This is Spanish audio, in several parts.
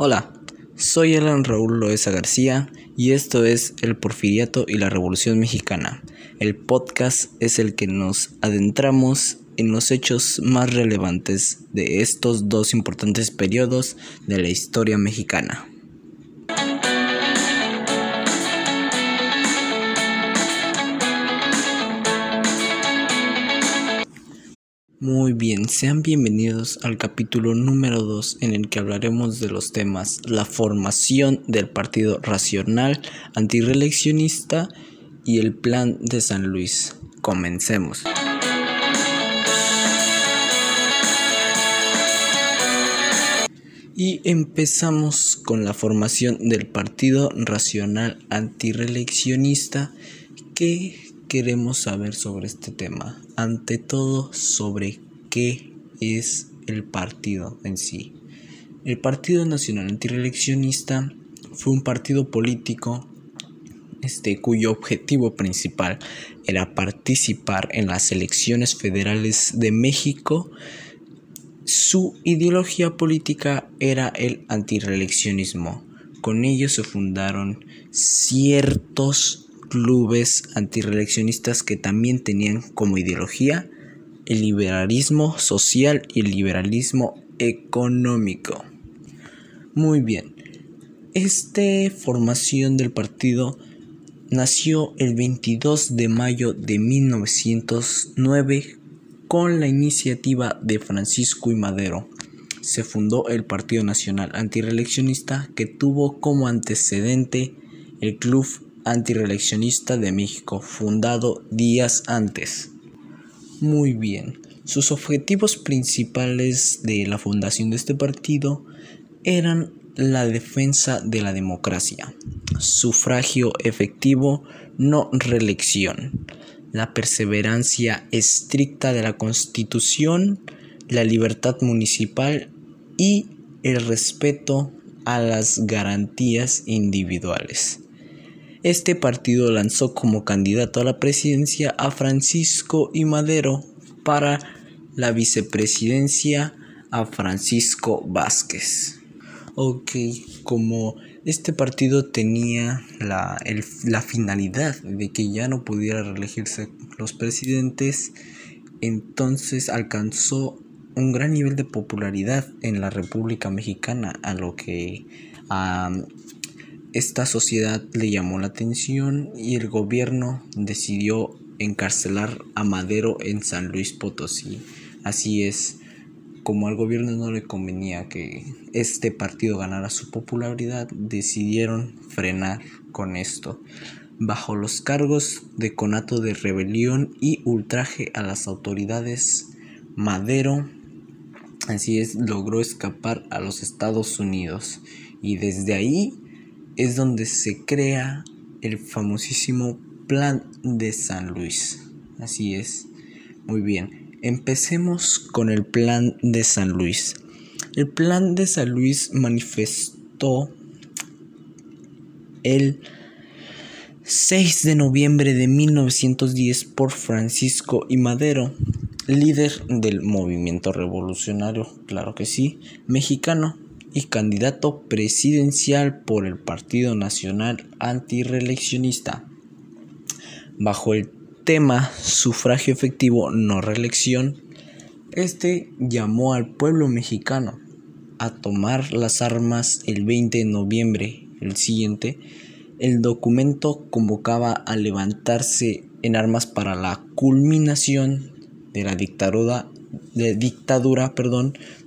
Hola, soy Alan Raúl Loesa García y esto es El Porfiriato y la Revolución Mexicana. El podcast es el que nos adentramos en los hechos más relevantes de estos dos importantes periodos de la historia mexicana. Muy bien, sean bienvenidos al capítulo número 2 en el que hablaremos de los temas la formación del Partido Racional Antireeleccionista y el Plan de San Luis. Comencemos. Y empezamos con la formación del Partido Racional Antireeleccionista que queremos saber sobre este tema? Ante todo, sobre qué es el partido en sí. El Partido Nacional Antireeleccionista fue un partido político este, cuyo objetivo principal era participar en las elecciones federales de México. Su ideología política era el antireeleccionismo. Con ello se fundaron ciertos clubes antireeleccionistas que también tenían como ideología el liberalismo social y el liberalismo económico. Muy bien, esta formación del partido nació el 22 de mayo de 1909 con la iniciativa de Francisco y Madero. Se fundó el Partido Nacional Antireeleccionista que tuvo como antecedente el Club antireeleccionista de México, fundado días antes. Muy bien, sus objetivos principales de la fundación de este partido eran la defensa de la democracia, sufragio efectivo, no reelección, la perseverancia estricta de la Constitución, la libertad municipal y el respeto a las garantías individuales. Este partido lanzó como candidato a la presidencia a Francisco y Madero para la vicepresidencia a Francisco Vázquez. Ok, como este partido tenía la, la finalidad de que ya no pudiera reelegirse los presidentes, entonces alcanzó un gran nivel de popularidad en la República Mexicana, a lo que esta sociedad le llamó la atención y el gobierno decidió encarcelar a Madero en San Luis Potosí. Así es, como al gobierno no le convenía que este partido ganara su popularidad, decidieron frenar con esto, bajo los cargos de conato de rebelión y ultraje a las autoridades. Madero, así es, logró escapar a los Estados Unidos y desde ahí es donde se crea el famosísimo Plan de San Luis. Así es. Muy bien. Empecemos con el Plan de San Luis. El Plan de San Luis manifestó el 6 de noviembre de 1910 por Francisco y Madero, líder del movimiento revolucionario, claro que sí, mexicano, y candidato presidencial por el Partido Nacional Antireeleccionista. Bajo el tema sufragio efectivo no reelección, este llamó al pueblo mexicano a tomar las armas el 20 de noviembre, el siguiente, el documento convocaba a levantarse en armas para la culminación de la dictadura, de, dictadura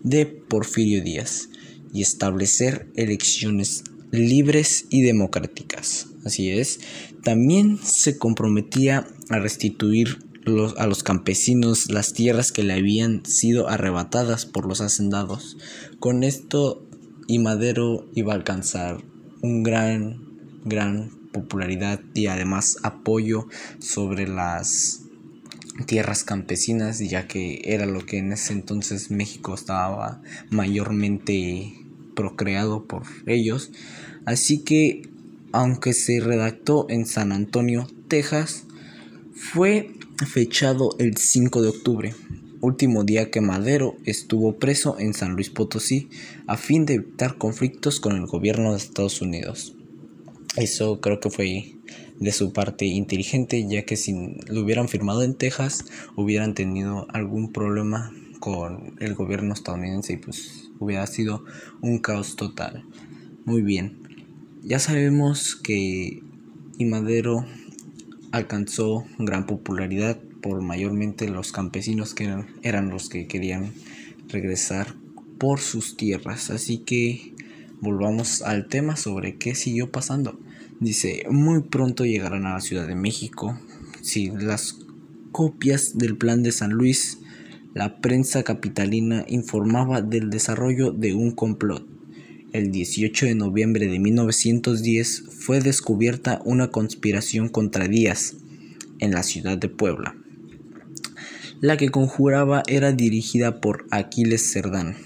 de Porfirio Díaz y establecer elecciones libres y democráticas. Así es, también se comprometía a restituir a los campesinos las tierras que le habían sido arrebatadas por los hacendados. Con esto y Madero iba a alcanzar un gran, gran popularidad y además apoyo sobre las tierras campesinas, ya que era lo que en ese entonces México estaba mayormente procreado por ellos. Así que, aunque se redactó en San Antonio, Texas, fue fechado el 5 de octubre. último día que Madero estuvo preso en San Luis Potosí a fin de evitar conflictos con el gobierno de Estados Unidos. Eso creo que fue de su parte inteligente, ya que si lo hubieran firmado en Texas, hubieran tenido algún problema con el gobierno estadounidense y pues hubiera sido un caos total. Muy bien, ya sabemos que y Madero alcanzó gran popularidad por mayormente los campesinos que eran, eran los que querían regresar por sus tierras. Así que volvamos al tema sobre qué siguió pasando. Dice, muy pronto llegarán a la Ciudad de México. Si las copias del plan de San Luis, la prensa capitalina informaba del desarrollo de un complot. El 18 de noviembre de 1910 fue descubierta una conspiración contra Díaz en la ciudad de Puebla. La que conjuraba era dirigida por Aquiles Cerdán,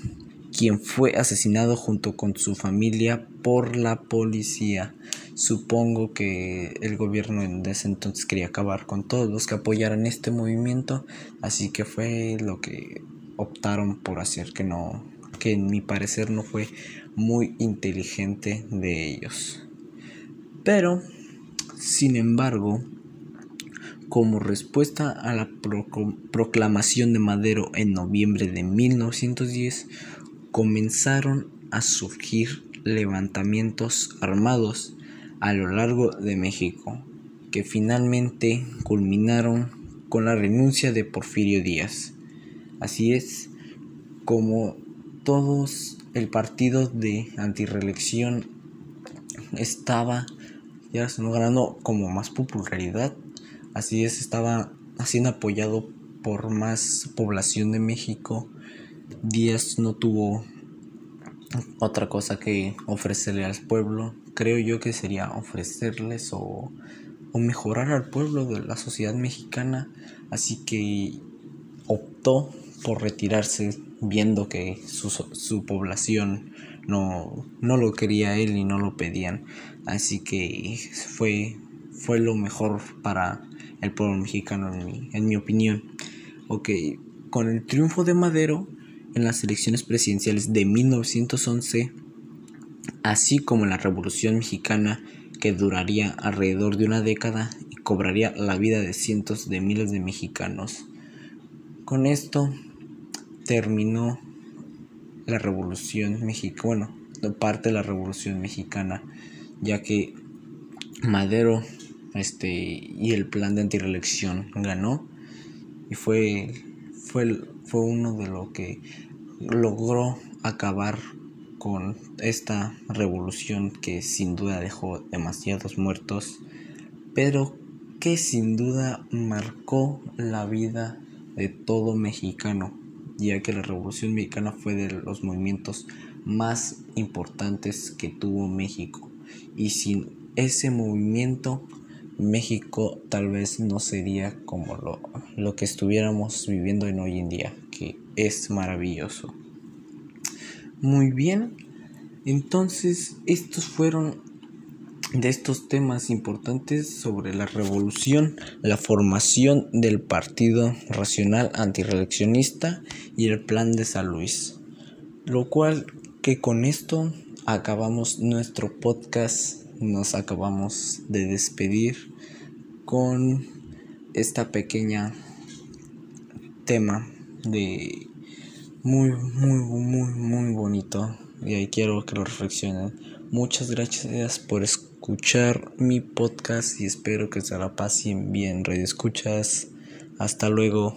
quien fue asesinado junto con su familia por la policía. Supongo que el gobierno en ese entonces quería acabar con todos los que apoyaran este movimiento, así que fue lo que optaron por hacer, que no, que en mi parecer no fue muy inteligente de ellos. Pero, sin embargo, como respuesta a la proclamación de Madero en noviembre de 1910, comenzaron a surgir levantamientos armados a lo largo de México, que finalmente culminaron con la renuncia de Porfirio Díaz. Así es como todos el partido de antireelección estaba ya ganando como más popularidad Así es, estaba siendo apoyado por más población de México. Díaz no tuvo otra cosa que ofrecerle al pueblo. Creo yo que sería ofrecerles o, o mejorar al pueblo de la sociedad mexicana. Así que optó por retirarse viendo que su, su población no, no lo quería él y no lo pedían. Así que fue, fue lo mejor para el pueblo mexicano, en mi, en mi opinión. Ok, con el triunfo de Madero en las elecciones presidenciales de 1911, así como la Revolución Mexicana, que duraría alrededor de una década y cobraría la vida de cientos de miles de mexicanos. Con esto terminó la Revolución Mexicana, bueno, parte de la Revolución Mexicana, ya que Madero este, y el plan de antireelección ganó y fue, fue, fue uno de lo que logró acabar con esta revolución que sin duda dejó demasiados muertos, pero que sin duda marcó la vida de todo mexicano, ya que la revolución mexicana fue de los movimientos más importantes que tuvo México. Y sin ese movimiento México tal vez no sería como lo, lo que estuviéramos viviendo en hoy en día, que es maravilloso. Muy bien, entonces estos fueron de estos temas importantes sobre la revolución, la formación del Partido Racional Antireeleccionista y el Plan de San Luis. Lo cual que con esto acabamos nuestro podcast nos acabamos de despedir con esta pequeña tema de muy muy muy muy bonito y ahí quiero que lo reflexionen. Muchas gracias por escuchar mi podcast y espero que se la pasen bien radio escuchas. Hasta luego